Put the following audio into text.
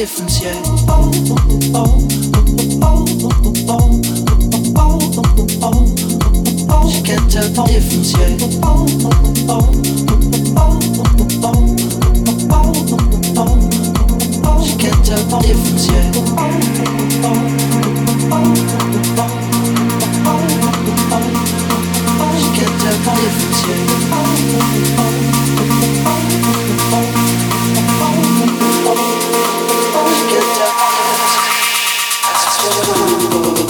can't thank